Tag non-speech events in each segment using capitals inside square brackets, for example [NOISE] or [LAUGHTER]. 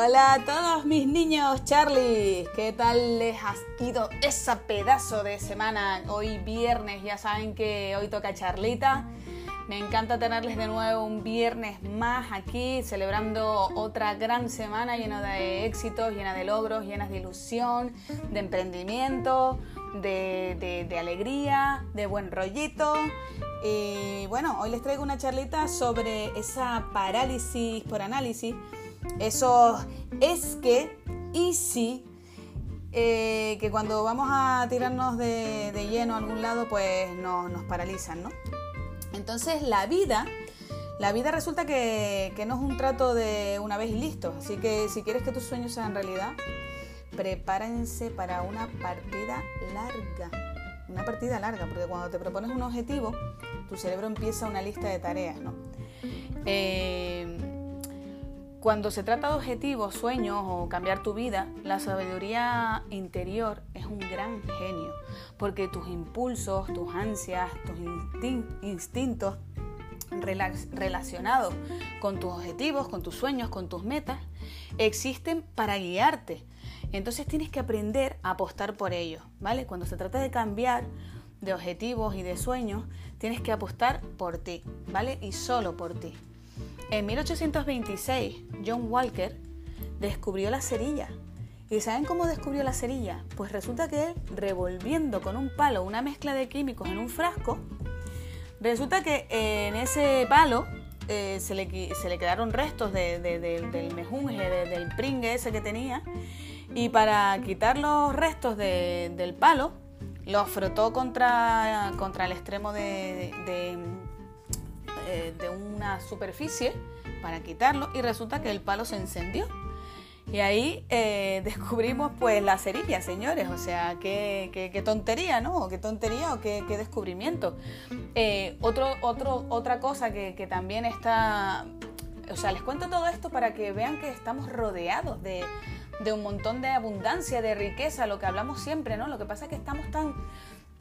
Hola a todos mis niños Charlie, ¿qué tal les ha ido esa pedazo de semana? Hoy viernes, ya saben que hoy toca Charlita. Me encanta tenerles de nuevo un viernes más aquí, celebrando otra gran semana llena de éxitos, llena de logros, llena de ilusión, de emprendimiento, de, de alegría, de buen rollito. Y bueno, hoy les traigo una charlita sobre esa parálisis por análisis eso es que y si eh, que cuando vamos a tirarnos de, lleno a algún lado, pues nos paralizan, ¿no? Entonces la vida, la vida resulta que, que no es un trato de una vez y listo. Así que si quieres que tus sueños sean realidad, prepárense para una partida larga. Una partida larga, porque cuando te propones un objetivo, tu cerebro empieza una lista de tareas, ¿no? Eh, cuando se trata de objetivos, sueños o cambiar tu vida, la sabiduría interior es un gran genio, porque tus impulsos, tus ansias, tus instintos relacionados con tus objetivos, con tus sueños, con tus metas, existen para guiarte. Entonces tienes que aprender a apostar por ellos, ¿vale? Cuando se trata de cambiar de objetivos y de sueños, tienes que apostar por ti, ¿vale? Y solo por ti. En 1826, John Walker descubrió la cerilla. ¿Y saben cómo descubrió la cerilla? Pues resulta que él, revolviendo con un palo una mezcla de químicos en un frasco, resulta que en ese palo eh, se, le, quedaron restos del mejunje, del pringue ese que tenía, y para quitar los restos del palo, lo frotó contra, contra el extremo de, eh, de una superficie para quitarlo y resulta que el palo se encendió. Y ahí eh, [LAUGHS] descubrimos pues la cerilla, señores. O sea, qué, qué, tontería, ¿no? Qué tontería o qué, descubrimiento. Eh, otro, otro, otra cosa que, que, también está... O sea, les cuento todo esto para que vean que estamos rodeados de, de un montón de abundancia, de riqueza, lo que hablamos siempre, ¿no? Lo que pasa es que estamos tan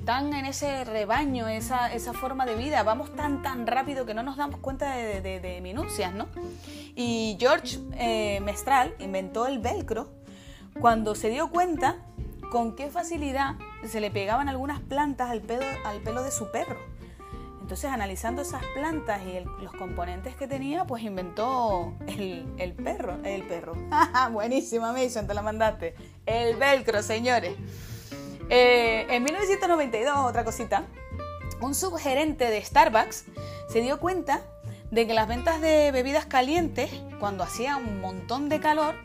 tan en ese rebaño, esa, esa forma de vida, vamos tan tan rápido que no nos damos cuenta de, de, minucias, ¿no? Y George eh, Mestral inventó el velcro cuando se dio cuenta con qué facilidad se le pegaban algunas plantas al pelo, al pelo de su perro. Entonces, analizando esas plantas y los componentes que tenía, pues inventó el, el perro. El perro. [LAUGHS] Buenísima, Mason, te la mandaste. El velcro, señores. Eh, en 1992, otra cosita, un subgerente de Starbucks se dio cuenta de que las ventas de bebidas calientes, cuando hacía un montón de calor,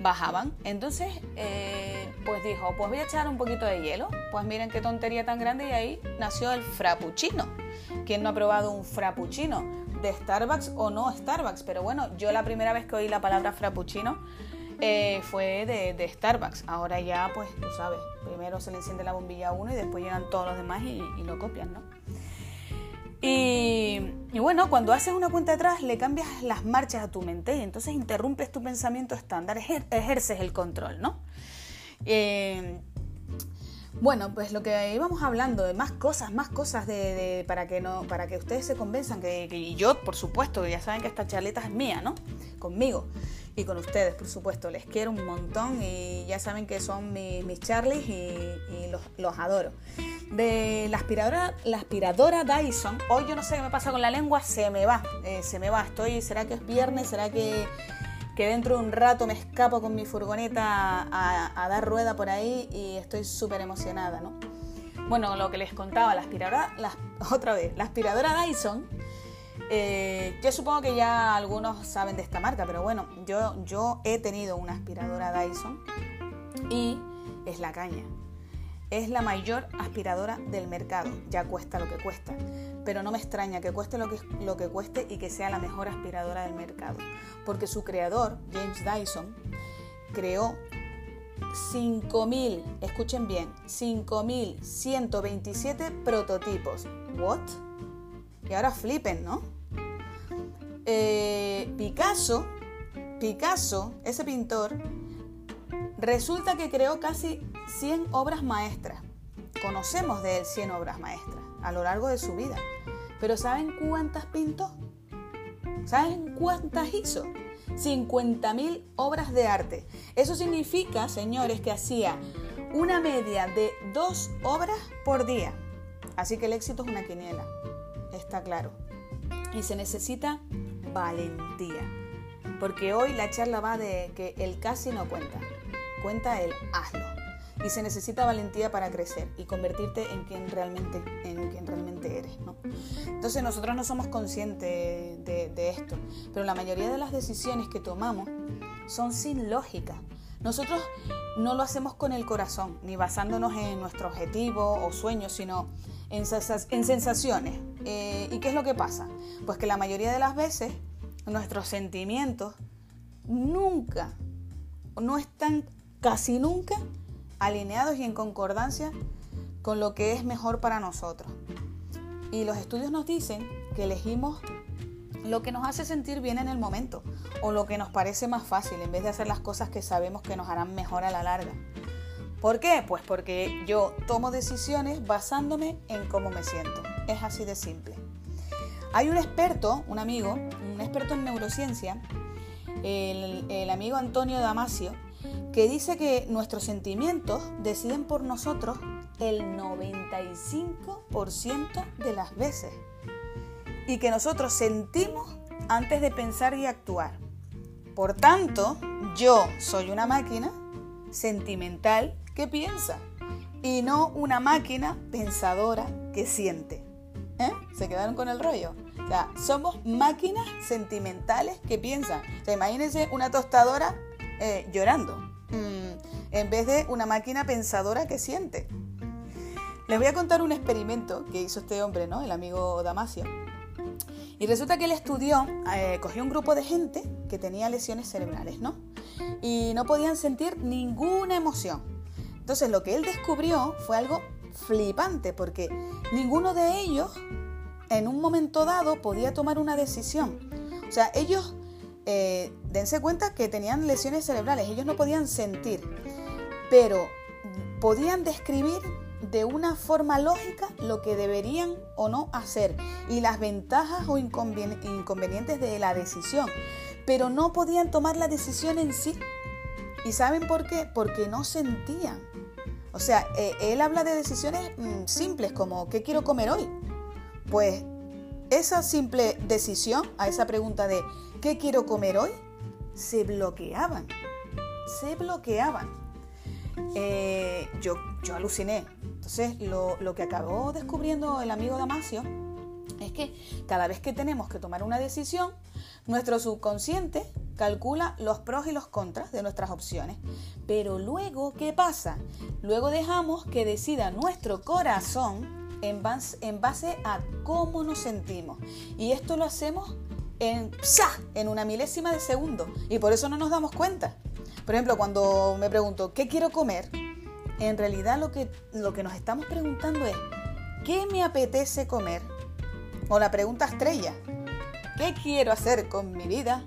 bajaban. Entonces, eh, pues dijo, pues voy a echar un poquito de hielo. Pues miren qué tontería tan grande y ahí nació el frappuccino. ¿Quién no ha probado un frappuccino? De Starbucks o no Starbucks. Pero bueno, yo la primera vez que oí la palabra frappuccino eh, fue de, Starbucks. Ahora ya, pues tú sabes, primero se le enciende la bombilla a uno y después llegan todos los demás y, lo copian, ¿no? Y, bueno, cuando haces una cuenta atrás le cambias las marchas a tu mente y entonces interrumpes tu pensamiento estándar, ejerces el control, ¿no? Eh, bueno, pues lo que íbamos hablando de más cosas, más cosas de, para que no, para que ustedes se convenzan que, yo, por supuesto, ya saben que esta charleta es mía, ¿no? Conmigo y con ustedes, por supuesto. Les quiero un montón y ya saben que son mis Charlies y, los, adoro. De la aspiradora, la aspiradora Dyson, hoy yo no sé qué me pasa con la lengua, se me va, eh, se me va. Estoy, ¿será que es viernes? ¿Será que, que dentro de un rato me escapo con mi furgoneta a, dar rueda por ahí y estoy súper emocionada, ¿no? Bueno, lo que les contaba, la aspiradora, [LAUGHS] otra vez, la aspiradora Dyson eh, yo supongo que ya algunos saben de esta marca, pero bueno, yo, yo he tenido una aspiradora Dyson y es la caña. Es la mayor aspiradora del mercado, ya cuesta lo que cuesta, pero no me extraña que cueste lo que, lo que cueste y que sea la mejor aspiradora del mercado, porque su creador, James Dyson, creó 5.000, escuchen bien, 5.127 prototipos. ¿What? Y ahora flipen, ¿no? Eh, Picasso, Picasso, ese pintor, resulta que creó casi 100 obras maestras. Conocemos de él 100 obras maestras a lo largo de su vida. Pero ¿saben cuántas pintó? ¿Saben cuántas hizo? 50.000 obras de arte. Eso significa, señores, que hacía una media de dos obras por día. Así que el éxito es una quiniela, está claro. Y se necesita valentía. Porque hoy la charla va de que el casi no cuenta, cuenta el hazlo. Y se necesita valentía para crecer y convertirte en quien realmente, en quien realmente eres. ¿no? Entonces nosotros no somos conscientes de, de esto, pero la mayoría de las decisiones que tomamos son sin lógica. Nosotros no lo hacemos con el corazón, ni basándonos en nuestro objetivo o sueños, sino en, sensaciones. Eh, ¿Y qué es lo que pasa? Pues que la mayoría de las veces nuestros sentimientos nunca, no están casi nunca alineados y en concordancia con lo que es mejor para nosotros. Y los estudios nos dicen que elegimos lo que nos hace sentir bien en el momento o lo que nos parece más fácil en vez de hacer las cosas que sabemos que nos harán mejor a la larga. ¿Por qué? Pues porque yo tomo decisiones basándome en cómo me siento. Es así de simple. Hay un experto, un amigo, un experto en neurociencia, el, amigo Antonio Damasio, que dice que nuestros sentimientos deciden por nosotros el 95% de las veces y que nosotros sentimos antes de pensar y actuar. Por tanto, yo soy una máquina sentimental que piensa y no una máquina pensadora que siente. ¿Eh? ¿Se quedaron con el rollo? O sea, somos máquinas sentimentales que piensan. O sea, imagínense una tostadora eh, llorando mm, en vez de una máquina pensadora que siente. Les voy a contar un experimento que hizo este hombre, ¿no? El amigo Damasio. Y resulta que él estudió, eh, cogió un grupo de gente que tenía lesiones cerebrales, ¿no? Y no podían sentir ninguna emoción. Entonces lo que él descubrió fue algo flipante porque ninguno de ellos en un momento dado podía tomar una decisión. O sea, ellos, eh, dense cuenta que tenían lesiones cerebrales, ellos no podían sentir, pero podían describir de una forma lógica lo que deberían o no hacer y las ventajas o inconvenientes de la decisión, pero no podían tomar la decisión en sí. ¿Y saben por qué? Porque no sentían. O sea, eh, él habla de decisiones mm, simples como ¿qué quiero comer hoy? Pues esa simple decisión a esa pregunta de ¿qué quiero comer hoy? se bloqueaban. Se bloqueaban. Eh, yo, yo aluciné. Entonces, lo, lo que acabó descubriendo el amigo Damasio es que cada vez que tenemos que tomar una decisión, nuestro subconsciente calcula los pros y los contras de nuestras opciones. Pero luego, ¿qué pasa? Luego dejamos que decida nuestro corazón en base, a cómo nos sentimos. Y esto lo hacemos en, en una milésima de segundo. Y por eso no nos damos cuenta. Por ejemplo, cuando me pregunto, ¿qué quiero comer? En realidad lo que, lo que nos estamos preguntando es, ¿qué me apetece comer? O la pregunta estrella, ¿qué quiero hacer con mi vida?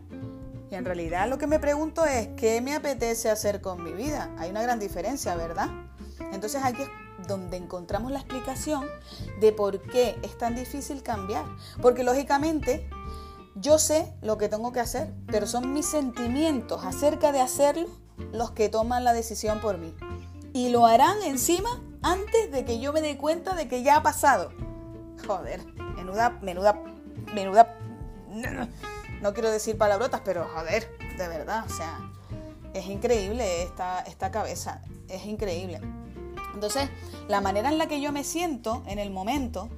Y en realidad lo que me pregunto es, ¿qué me apetece hacer con mi vida? Hay una gran diferencia, ¿verdad? Entonces aquí es donde encontramos la explicación de por qué es tan difícil cambiar. Porque lógicamente yo sé lo que tengo que hacer, pero son mis sentimientos acerca de hacerlo los que toman la decisión por mí. Y lo harán encima antes de que yo me dé cuenta de que ya ha pasado. Joder, menuda, menuda, menuda [LAUGHS] no quiero decir palabrotas, pero joder, de verdad, o sea, es increíble esta, esta cabeza, es increíble. Entonces, la manera en la que yo me siento en el momento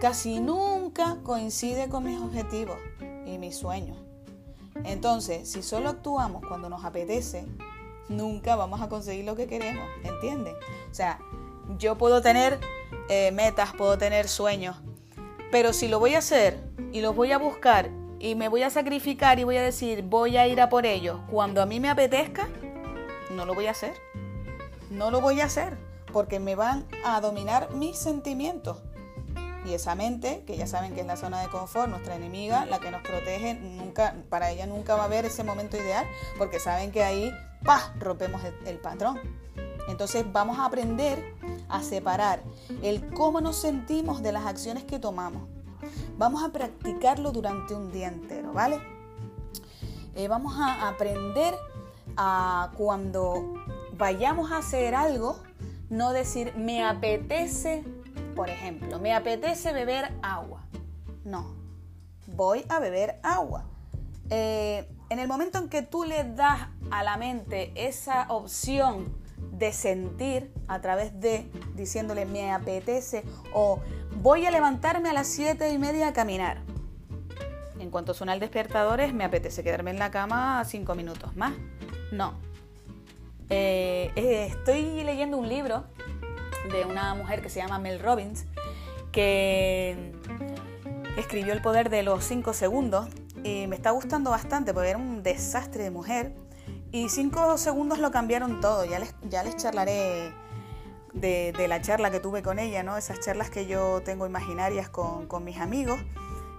casi nunca coincide con mis objetivos y mis sueños. Entonces, si solo actuamos cuando nos apetece, nunca vamos a conseguir lo que queremos, ¿entienden? O sea, yo puedo tener eh, metas, puedo tener sueños, pero si lo voy a hacer y los voy a buscar y me voy a sacrificar y voy a decir, voy a ir a por ellos cuando a mí me apetezca, no lo voy a hacer. No lo voy a hacer porque me van a dominar mis sentimientos. Y esa mente, que ya saben que es la zona de confort, nuestra enemiga, la que nos protege, nunca, para ella nunca va a haber ese momento ideal, porque saben que ahí, ¡pah!, rompemos el, el patrón. Entonces vamos a aprender a separar el cómo nos sentimos de las acciones que tomamos. Vamos a practicarlo durante un día entero, ¿vale? Eh, vamos a aprender a cuando vayamos a hacer algo, no decir me apetece, por ejemplo, me apetece beber agua. No, voy a beber agua. Eh, en el momento en que tú le das a la mente esa opción de sentir a través de diciéndole me apetece o voy a levantarme a las siete y media a caminar. En cuanto suena el despertador es me apetece quedarme en la cama cinco minutos más. No. Eh, eh, estoy leyendo un libro de una mujer que se llama Mel Robbins que escribió El poder de los cinco segundos y me está gustando bastante porque era un desastre de mujer y cinco segundos lo cambiaron todo. Ya les, ya les charlaré de, la charla que tuve con ella, ¿no? Esas charlas que yo tengo imaginarias con, mis amigos.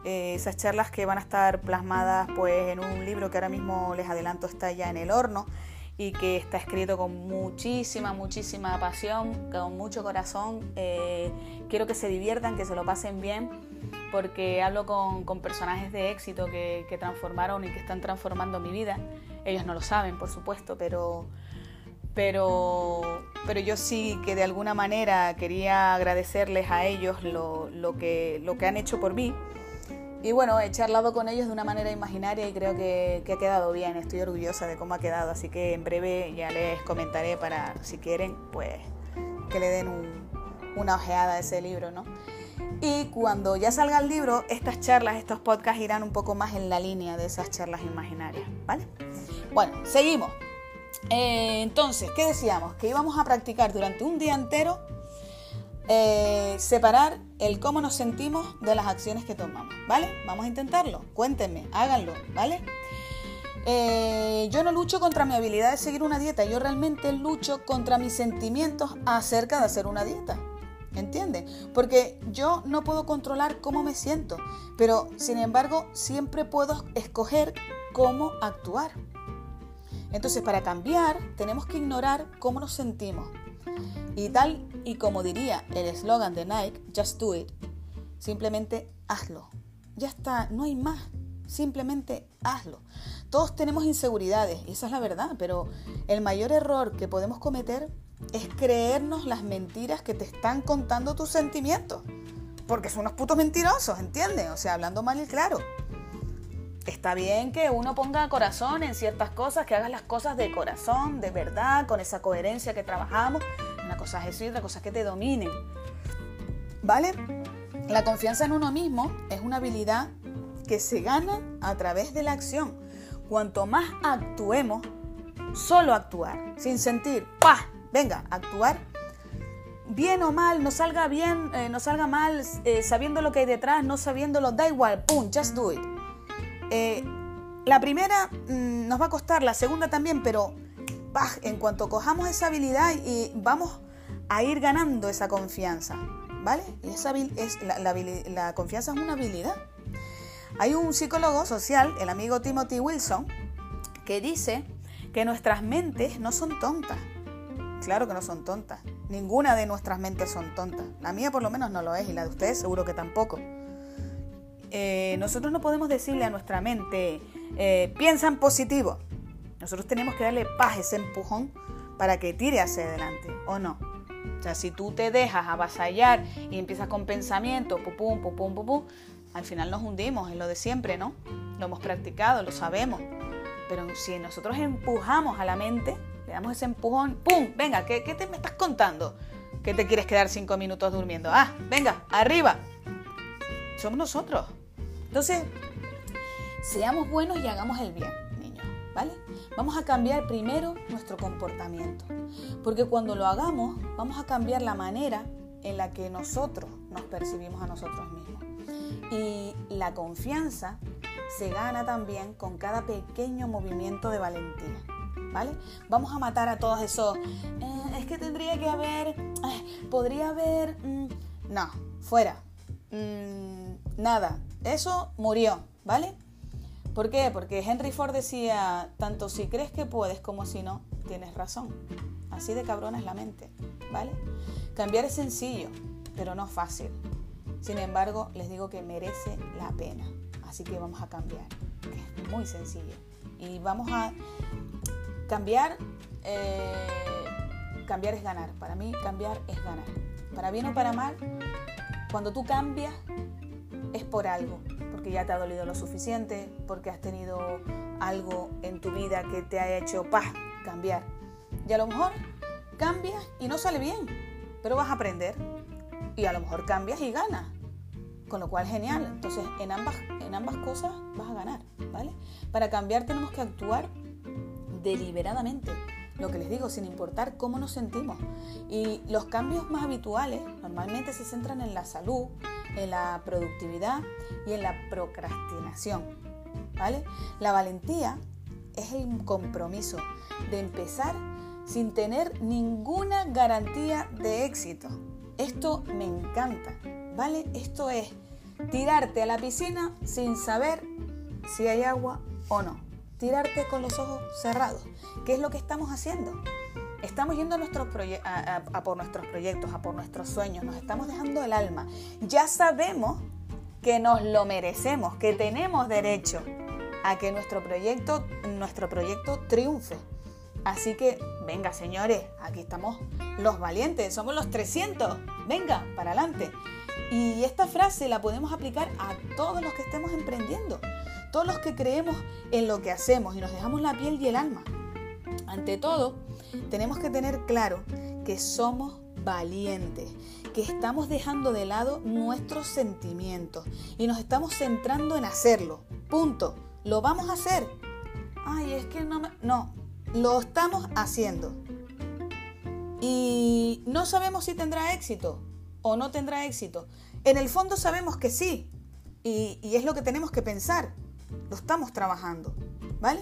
Eh, esas charlas que van a estar plasmadas pues en un libro que ahora mismo les adelanto está ya en el horno y que está escrito con muchísima, muchísima pasión, con mucho corazón. Eh, quiero que se diviertan, que se lo pasen bien, porque hablo con, personajes de éxito que, que transformaron y que están transformando mi vida. Ellos no lo saben, por supuesto, pero, pero, pero yo sí que de alguna manera quería agradecerles a ellos lo, lo, que, lo que han hecho por mí. Y bueno, he charlado con ellos de una manera imaginaria y creo que, que, ha quedado bien. Estoy orgullosa de cómo ha quedado, así que en breve ya les comentaré para, si quieren, pues que le den un, una ojeada a ese libro, ¿no? Y cuando ya salga el libro, estas charlas, estos podcasts irán un poco más en la línea de esas charlas imaginarias, ¿vale? Bueno, seguimos. Eh, entonces, ¿qué decíamos? Que íbamos a practicar durante un día entero eh, separar el cómo nos sentimos de las acciones que tomamos, ¿vale? Vamos a intentarlo. Cuéntenme, háganlo, ¿vale? Eh, yo no lucho contra mi habilidad de seguir una dieta, yo realmente lucho contra mis sentimientos acerca de hacer una dieta. ¿Entiendes? Porque yo no puedo controlar cómo me siento, pero sin embargo siempre puedo escoger cómo actuar. Entonces, para cambiar, tenemos que ignorar cómo nos sentimos. Y tal y como diría el eslogan de Nike, Just Do It, simplemente hazlo. Ya está, no hay más. Simplemente hazlo. Todos tenemos inseguridades, y esa es la verdad, pero el mayor error que podemos cometer es creernos las mentiras que te están contando tus sentimientos. Porque son unos putos mentirosos, ¿entiendes? O sea, hablando mal y claro. Está bien que uno ponga corazón en ciertas cosas, que hagas las cosas de corazón, de verdad, con esa coherencia que trabajamos. Una cosa es eso y otra cosa es que te dominen. ¿Vale? La confianza en uno mismo es una habilidad que se gana a través de la acción. Cuanto más actuemos, solo actuar, sin sentir, ¡pah! Venga, actuar. Bien o mal, no salga bien, eh, no salga mal, eh, sabiendo lo que hay detrás, no sabiéndolo, da igual, ¡pum! Just do it. Eh, la primera mm, nos va a costar, la segunda también, pero en cuanto cojamos esa habilidad y vamos a ir ganando esa confianza, ¿vale? esa es, la, confianza es una habilidad. Hay un psicólogo social, el amigo Timothy Wilson, que dice que nuestras mentes no son tontas. Claro que no son tontas. Ninguna de nuestras mentes son tontas. La mía por lo menos no lo es y la de ustedes seguro que tampoco. Eh, nosotros no podemos decirle a nuestra mente, eh, piensa en positivo. Nosotros tenemos que darle paz, ese empujón, para que tire hacia adelante, ¿o no? O sea, si tú te dejas avasallar y empiezas con pensamientos, pum, pum, pum, pum, al final nos hundimos en lo de siempre, ¿no? Lo hemos practicado, lo sabemos. Pero si nosotros empujamos a la mente, le damos ese empujón, ¡pum! Venga, ¿qué, qué te me estás contando? ¿Que te quieres quedar cinco minutos durmiendo? Ah, venga, arriba, somos nosotros. Entonces, seamos buenos y hagamos el bien, niños, ¿vale? Vamos a cambiar primero nuestro comportamiento, porque cuando lo hagamos, vamos a cambiar la manera en la que nosotros nos percibimos a nosotros mismos. Y la confianza se gana también con cada pequeño movimiento de valentía. ¿Vale? Vamos a matar a todos esos. Eh, es que tendría que haber. Eh, podría haber. Mm, no, fuera. Mm, nada, eso murió, ¿vale? ¿Por qué? Porque Henry Ford decía, tanto si crees que puedes como si no, tienes razón. Así de cabrón es la mente, ¿vale? Cambiar es sencillo, pero no fácil. Sin embargo, les digo que merece la pena. Así que vamos a cambiar. Es muy sencillo. Y vamos a cambiar. Eh, cambiar es ganar. Para mí, cambiar es ganar. Para bien o para mal, cuando tú cambias, es por algo. Porque ya te ha dolido lo suficiente, porque has tenido algo en tu vida que te ha hecho paz, cambiar. Y a lo mejor cambias y no sale bien, pero vas a aprender. Y a lo mejor cambias y ganas. Con lo cual, genial. Entonces, en ambas, en ambas cosas vas a ganar, ¿vale? Para cambiar tenemos que actuar deliberadamente. Lo que les digo, sin importar cómo nos sentimos. Y los cambios más habituales normalmente se centran en la salud, en la productividad y en la procrastinación. ¿Vale? La valentía es el compromiso de empezar sin tener ninguna garantía de éxito. Esto me encanta, ¿vale? Esto es tirarte a la piscina sin saber si hay agua o no. Tirarte con los ojos cerrados. ¿Qué es lo que estamos haciendo? Estamos yendo a, nuestros a, por nuestros proyectos, a por nuestros sueños, nos estamos dejando el alma. Ya sabemos que nos lo merecemos, que tenemos derecho a que nuestro proyecto, nuestro proyecto triunfe. Así que, venga señores, aquí estamos los valientes, somos los 300. Venga, para adelante. Y esta frase la podemos aplicar a todos los que estemos emprendiendo, todos los que creemos en lo que hacemos y nos dejamos la piel y el alma. Ante todo, tenemos que tener claro que somos valientes, que estamos dejando de lado nuestros sentimientos y nos estamos centrando en hacerlo. Punto. ¿Lo vamos a hacer? Ay, es que no me... No, lo estamos haciendo. Y no sabemos si tendrá éxito o no tendrá éxito. En el fondo sabemos que sí. Y, es lo que tenemos que pensar. Lo estamos trabajando. ¿Vale?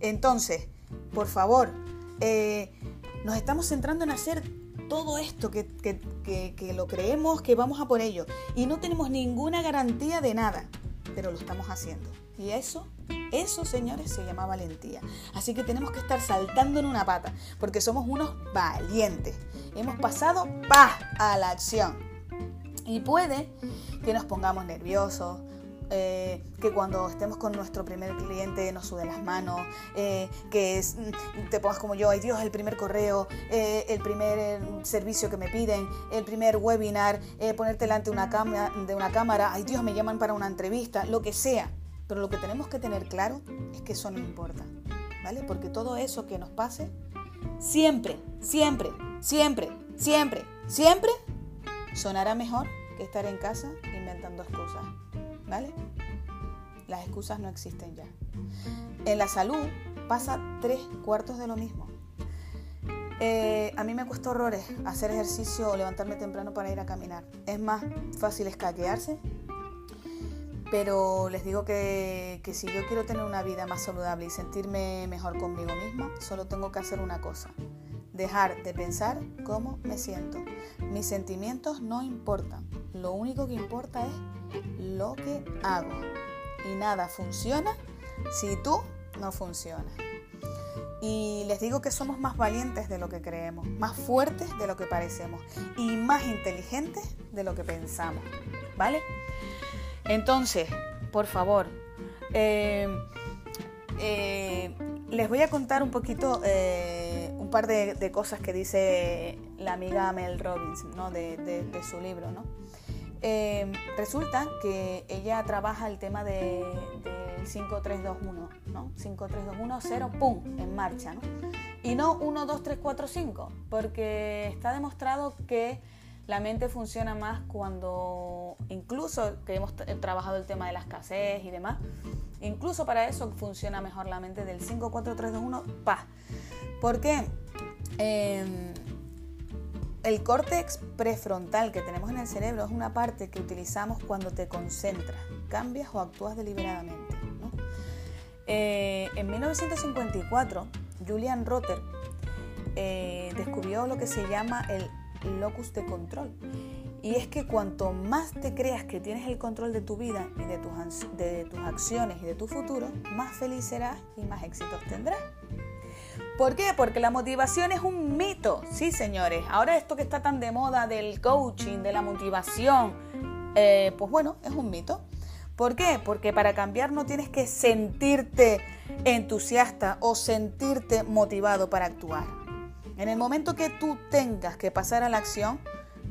Entonces, por favor, eh, nos estamos centrando en hacer todo esto que, que, lo creemos que vamos a por ello. Y no tenemos ninguna garantía de nada, pero lo estamos haciendo. Y eso, eso, señores, se llama valentía. Así que tenemos que estar saltando en una pata, porque somos unos valientes. Hemos pasado pa a la acción. Y puede que nos pongamos nerviosos, eh, que cuando estemos con nuestro primer cliente nos sude las manos, eh, que te pongas como yo, ay Dios, el primer correo, eh, el primer servicio que me piden, el primer webinar, ponerte delante de una, de una cámara, ay Dios, me llaman para una entrevista, lo que sea. Pero lo que tenemos que tener claro es que eso no importa, ¿vale? Porque todo eso que nos pase, siempre, siempre, siempre, siempre, siempre, sonará mejor que estar en casa inventando excusas, ¿vale? Las excusas no existen ya. En la salud pasa tres cuartos de lo mismo. Eh, a mí me cuesta horrores hacer ejercicio o levantarme temprano para ir a caminar. Es más fácil escaquearse pero les digo que, si yo quiero tener una vida más saludable y sentirme mejor conmigo misma, solo tengo que hacer una cosa. Dejar de pensar cómo me siento. Mis sentimientos no importan. Lo único que importa es lo que hago. Y nada funciona si tú no funcionas. Y les digo que somos más valientes de lo que creemos, más fuertes de lo que parecemos y más inteligentes de lo que pensamos. ¿Vale? Entonces, por favor, eh, eh, les voy a contar un poquito, eh, un par de, cosas que dice la amiga Mel Robbins ¿no? de, su libro. ¿no? Resulta que ella trabaja el tema de, del 5321, ¿no? 5321, 0, ¡pum! en marcha. ¿no? Y no 1, 2, 3, 4, 5, porque está demostrado que la mente funciona más cuando, incluso que hemos trabajado el tema de la escasez y demás, incluso para eso funciona mejor la mente del 5, 4, 3, 2, 1, pa. ¿Por qué? Em, el córtex prefrontal que tenemos en el cerebro es una parte que utilizamos cuando te concentras, cambias o actúas deliberadamente. Eh, en 1954, Julian Rotter eh, descubrió lo que se llama el locus de control. Y es que cuanto más te creas que tienes el control de tu vida y de tus, de tus acciones y de tu futuro, más feliz serás y más éxitos tendrás. ¿Por qué? Porque la motivación es un mito. Sí, señores. Ahora esto que está tan de moda del coaching, de la motivación, eh, pues bueno, es un mito. ¿Por qué? Porque para cambiar no tienes que sentirte entusiasta o sentirte motivado para actuar. En el momento que tú tengas que pasar a la acción,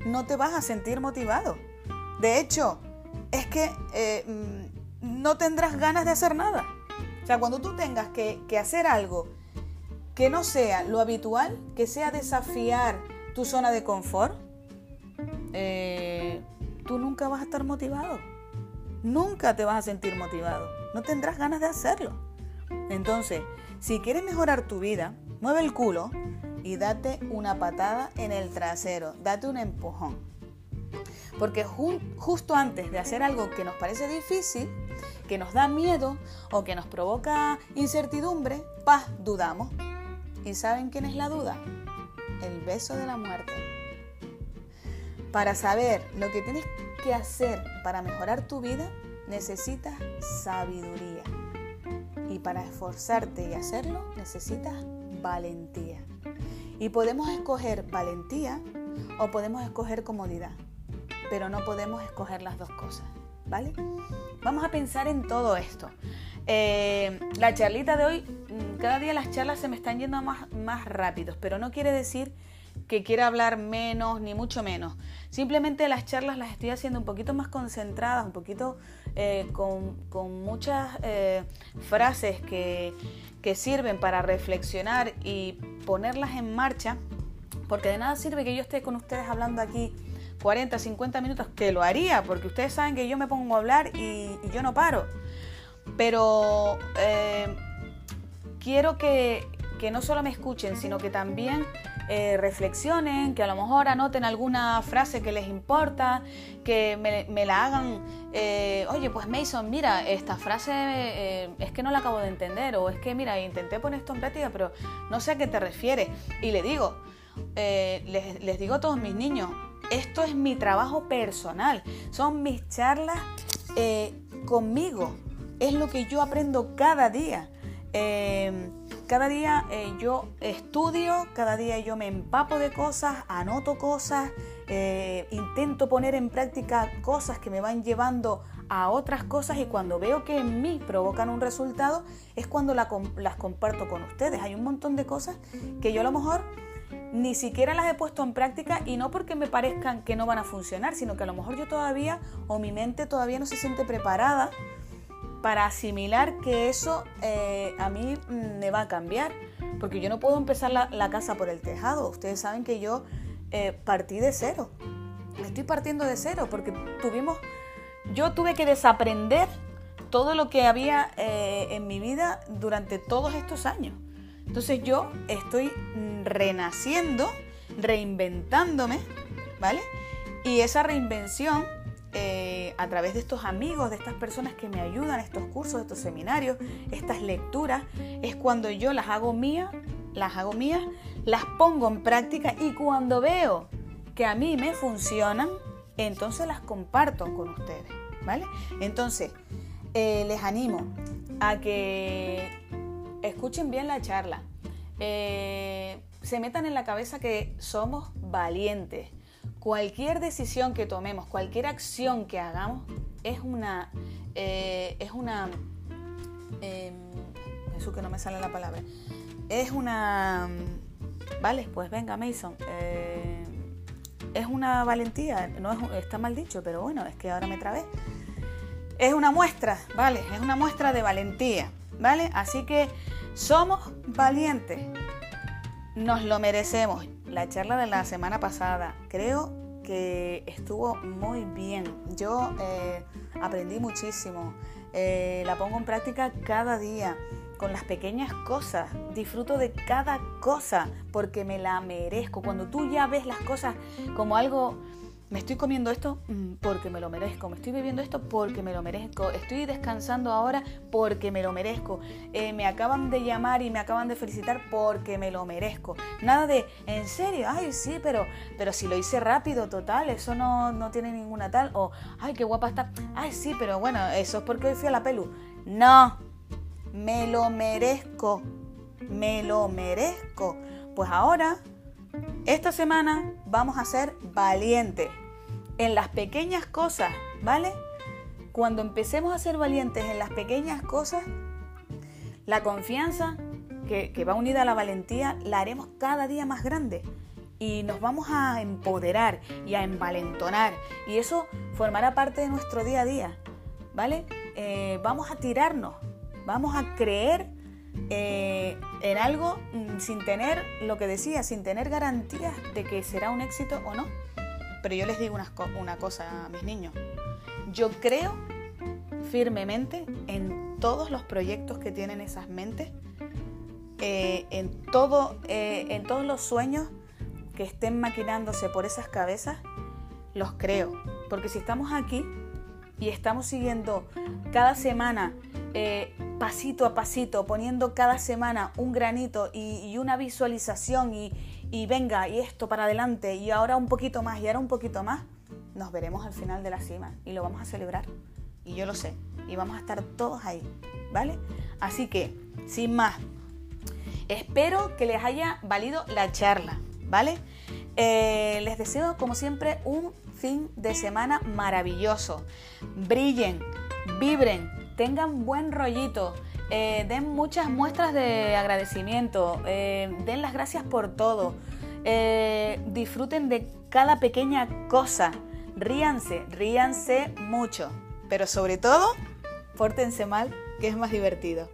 no te vas a sentir motivado. De hecho, es que eh, mm, no tendrás ganas de hacer nada. O sea, cuando tú tengas que, hacer algo que no sea lo habitual, que sea desafiar tu zona de confort, eh, tú nunca vas a estar motivado. Nunca te vas a sentir motivado. No tendrás ganas de hacerlo. Entonces, si quieres mejorar tu vida, mueve el culo y date una patada en el trasero, date un empujón. Porque justo antes de hacer algo que nos parece difícil, que nos da miedo o que nos provoca incertidumbre, paz, dudamos. ¿Y saben quién es la duda? El beso de la muerte. Para saber lo que tienes que hacer para mejorar tu vida, necesitas sabiduría. Y para esforzarte y hacerlo, necesitas valentía. Y podemos escoger valentía o podemos escoger comodidad, pero no podemos escoger las dos cosas, ¿vale? Vamos a pensar en todo esto. Eh, la charlita de hoy, mm, cada día las charlas se me están yendo más, más rápidos, pero no quiere decir que quiera hablar menos, ni mucho menos. Simplemente las charlas las estoy haciendo un poquito más concentradas, un poquito eh, con, muchas eh, frases que, que sirven para reflexionar y ponerlas en marcha, porque de nada sirve que yo esté con ustedes hablando aquí 40, 50 minutos, que lo haría, porque ustedes saben que yo me pongo a hablar y, yo no paro. Pero eh, quiero que, que no solo me escuchen, sino que también eh, reflexionen, que a lo mejor anoten alguna frase que les importa, que me, la hagan, eh, oye, pues Mason, mira, esta frase es que no la acabo de entender, o es que, mira, intenté poner esto en práctica, pero no sé a qué te refieres. Y le digo, les, les digo a todos mis niños, esto es mi trabajo personal, son mis charlas conmigo, es lo que yo aprendo cada día. Cada día eh, yo estudio, cada día yo me empapo de cosas, anoto cosas, eh, intento poner en práctica cosas que me van llevando a otras cosas y cuando veo que en mí provocan un resultado es cuando las comparto con ustedes. Hay un montón de cosas que yo a lo mejor ni siquiera las he puesto en práctica y no porque me parezcan que no van a funcionar, sino que a lo mejor yo todavía o mi mente todavía no se siente preparada para asimilar que eso eh, a mí me va a cambiar, porque yo no puedo empezar la, casa por el tejado. Ustedes saben que yo eh, partí de cero, estoy partiendo de cero, porque tuvimos, yo tuve que desaprender todo lo que había eh, en mi vida durante todos estos años. Entonces yo estoy renaciendo, reinventándome, ¿vale? Y esa reinvención eh, a través de estos amigos, de estas personas que me ayudan, estos cursos, estos seminarios, estas lecturas, es cuando yo las hago mías, las hago mías, las pongo en práctica y cuando veo que a mí me funcionan, entonces las comparto con ustedes, ¿vale? Entonces, eh, les animo a que escuchen bien la charla, eh, se metan en la cabeza que somos valientes, cualquier decisión que tomemos, cualquier acción que hagamos, es una, eh, es una, eh, eso que no me sale la palabra, es una, vale, pues venga Mason, eh, es una valentía, no está mal dicho, pero bueno, es que ahora me trabé. Es una muestra, ¿vale? Es una muestra de valentía, ¿vale? Así que somos valientes, nos lo merecemos la charla de la semana pasada. Creo que estuvo muy bien. Yo eh, aprendí muchísimo. Eh, la pongo en práctica cada día con las pequeñas cosas. Disfruto de cada cosa porque me la merezco. Cuando tú ya ves las cosas como algo me estoy comiendo esto mm, porque me lo merezco, me estoy bebiendo esto porque me lo merezco, estoy descansando ahora porque me lo merezco, eh, me acaban de llamar y me acaban de felicitar porque me lo merezco. Nada de, en serio, ay sí, pero, pero si lo hice rápido, total, eso no, no tiene ninguna tal, o ay, qué guapa está, ay sí, pero bueno, eso es porque hoy fui a la pelu. No, me lo merezco, me lo merezco. Pues ahora esta semana vamos a ser valientes en las pequeñas cosas, ¿vale? Cuando empecemos a ser valientes en las pequeñas cosas, La confianza que, va unida a la valentía la haremos cada día más grande y nos vamos a empoderar y a envalentonar y eso formará parte de nuestro día a día, ¿vale? Eh, vamos a tirarnos, vamos a creer eh, en algo mm, sin tener, lo que decía, sin tener garantías de que será un éxito o no. Pero yo les digo una, cosa a mis niños, yo creo firmemente en todos los proyectos que tienen esas mentes, eh, en, todo, en todos los sueños que estén maquinándose por esas cabezas, los creo. Porque si estamos aquí y estamos siguiendo cada semana, eh, pasito a pasito, poniendo cada semana un granito y, una visualización y, venga, y esto para adelante, y ahora un poquito más, y ahora un poquito más, nos veremos al final de la cima y lo vamos a celebrar. Y yo lo sé. Y vamos a estar todos ahí. ¿Vale? Así que, sin más, espero que les haya valido la charla. ¿vale? Eh, les deseo, como siempre, un fin de semana maravilloso. Brillen, vibren, tengan buen rollito. Eh, den muchas muestras de agradecimiento, eh, den las gracias por todo, disfruten de cada pequeña cosa, ríanse, ríanse mucho, pero sobre todo, pórtense mal, que es más divertido.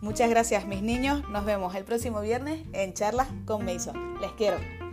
Muchas gracias mis niños, nos vemos el próximo viernes en charlas con Mason. Les quiero.